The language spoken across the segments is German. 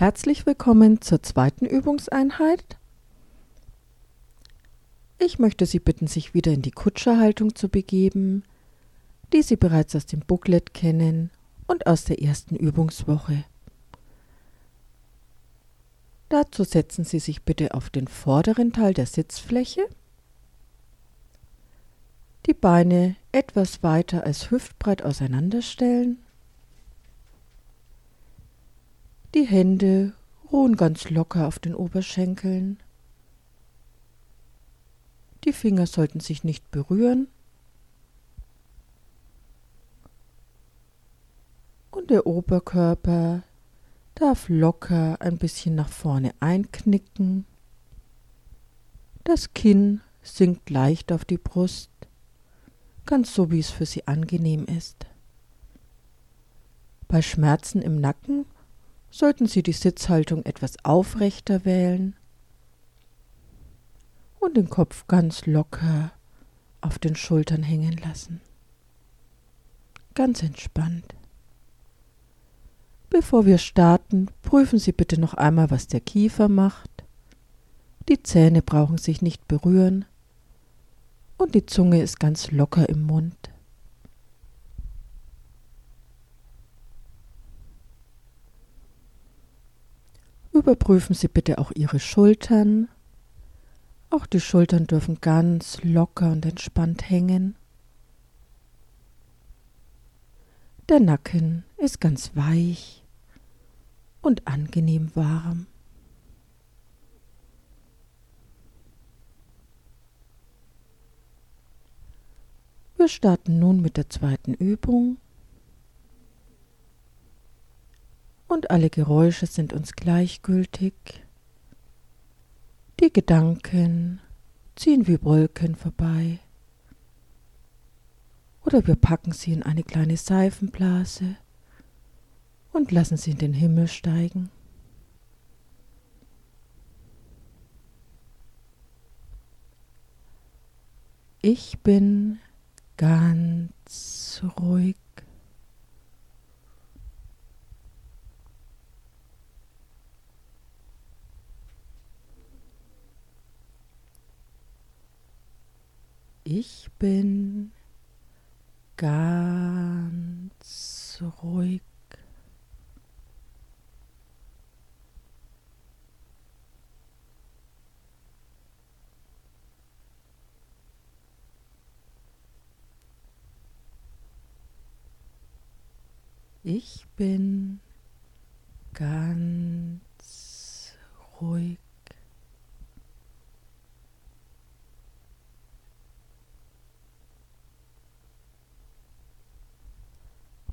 Herzlich willkommen zur zweiten Übungseinheit. Ich möchte Sie bitten, sich wieder in die Kutscherhaltung zu begeben, die Sie bereits aus dem Booklet kennen und aus der ersten Übungswoche. Dazu setzen Sie sich bitte auf den vorderen Teil der Sitzfläche, die Beine etwas weiter als hüftbreit auseinanderstellen Die Hände ruhen ganz locker auf den Oberschenkeln. Die Finger sollten sich nicht berühren. Und der Oberkörper darf locker ein bisschen nach vorne einknicken. Das Kinn sinkt leicht auf die Brust, ganz so wie es für Sie angenehm ist. Bei Schmerzen im Nacken sollten Sie die Sitzhaltung etwas aufrechter wählen und den Kopf ganz locker auf den Schultern hängen lassen. Ganz entspannt. Bevor wir starten, prüfen Sie bitte noch einmal, was der Kiefer macht. Die Zähne brauchen sich nicht berühren und die Zunge ist ganz locker im Mund. Überprüfen Sie bitte auch Ihre Schultern. Auch die Schultern dürfen ganz locker und entspannt hängen. Der Nacken ist ganz weich und angenehm warm. Wir starten nun mit der zweiten Übung. Und alle Geräusche sind uns gleichgültig. Die Gedanken ziehen wie Wolken vorbei. Oder wir packen sie in eine kleine Seifenblase und lassen sie in den Himmel steigen. Ich bin ganz ruhig. Ich bin ganz ruhig. Ich bin ganz ruhig.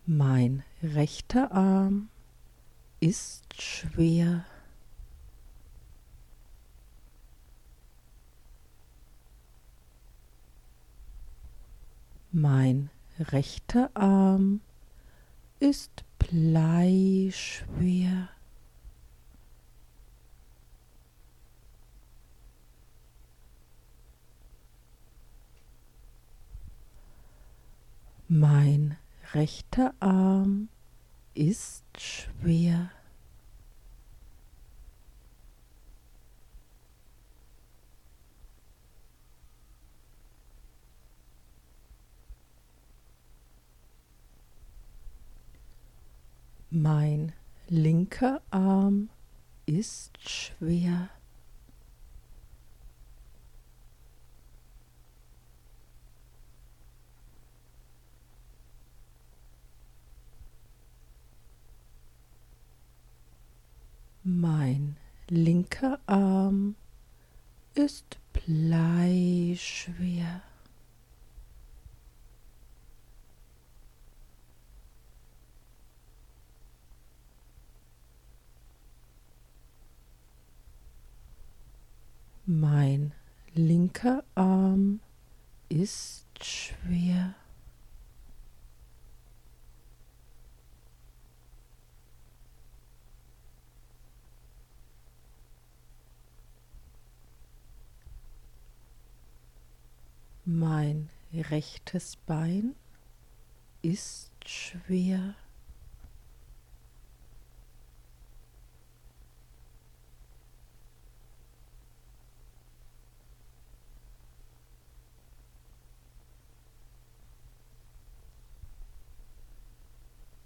Mein rechter Arm ist schwer. Mein rechter Arm ist bleischwer. Mein rechter Arm ist schwer. Mein linker Arm ist schwer. Mein linker Arm ist bleischwer. Mein linker Arm ist schwer. Rechtes Bein ist schwer.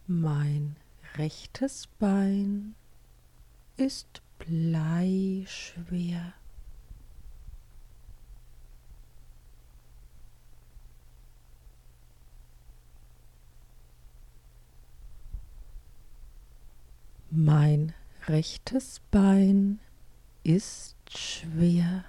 Mein rechtes Bein ist bleischwer. Mein rechtes Bein ist schwer.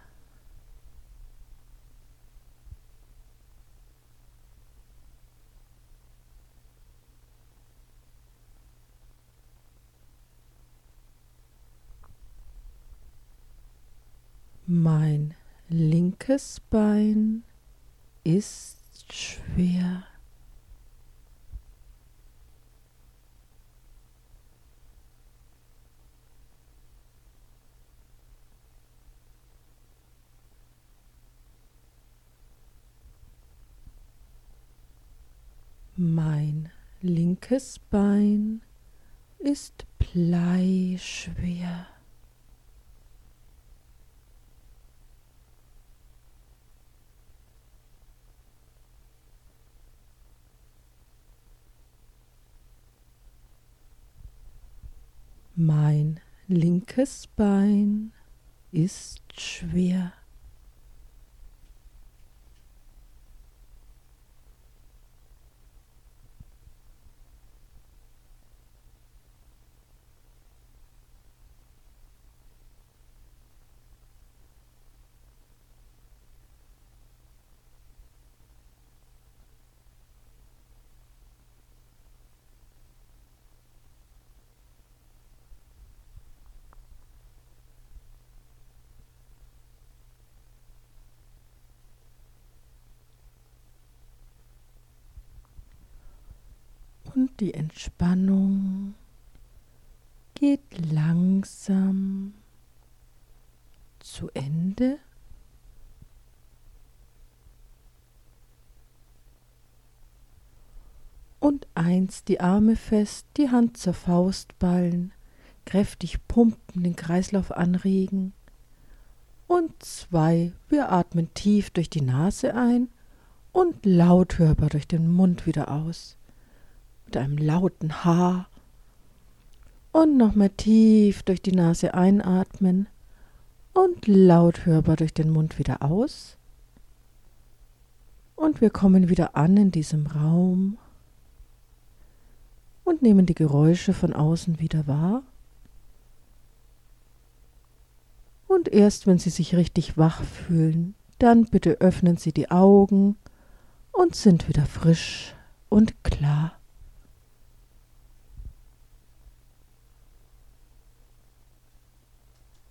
Mein linkes Bein ist schwer. Mein linkes Bein ist bleischwer. Mein linkes Bein ist schwer. Die Entspannung geht langsam zu Ende. Und eins die Arme fest, die Hand zur Faust ballen, kräftig pumpen, den Kreislauf anregen. Und zwei, wir atmen tief durch die Nase ein und laut hörbar durch den Mund wieder aus mit einem lauten H. Und nochmal tief durch die Nase einatmen und laut hörbar durch den Mund wieder aus. Und wir kommen wieder an in diesem Raum und nehmen die Geräusche von außen wieder wahr. Und erst wenn Sie sich richtig wach fühlen, dann bitte öffnen Sie die Augen und sind wieder frisch und klar.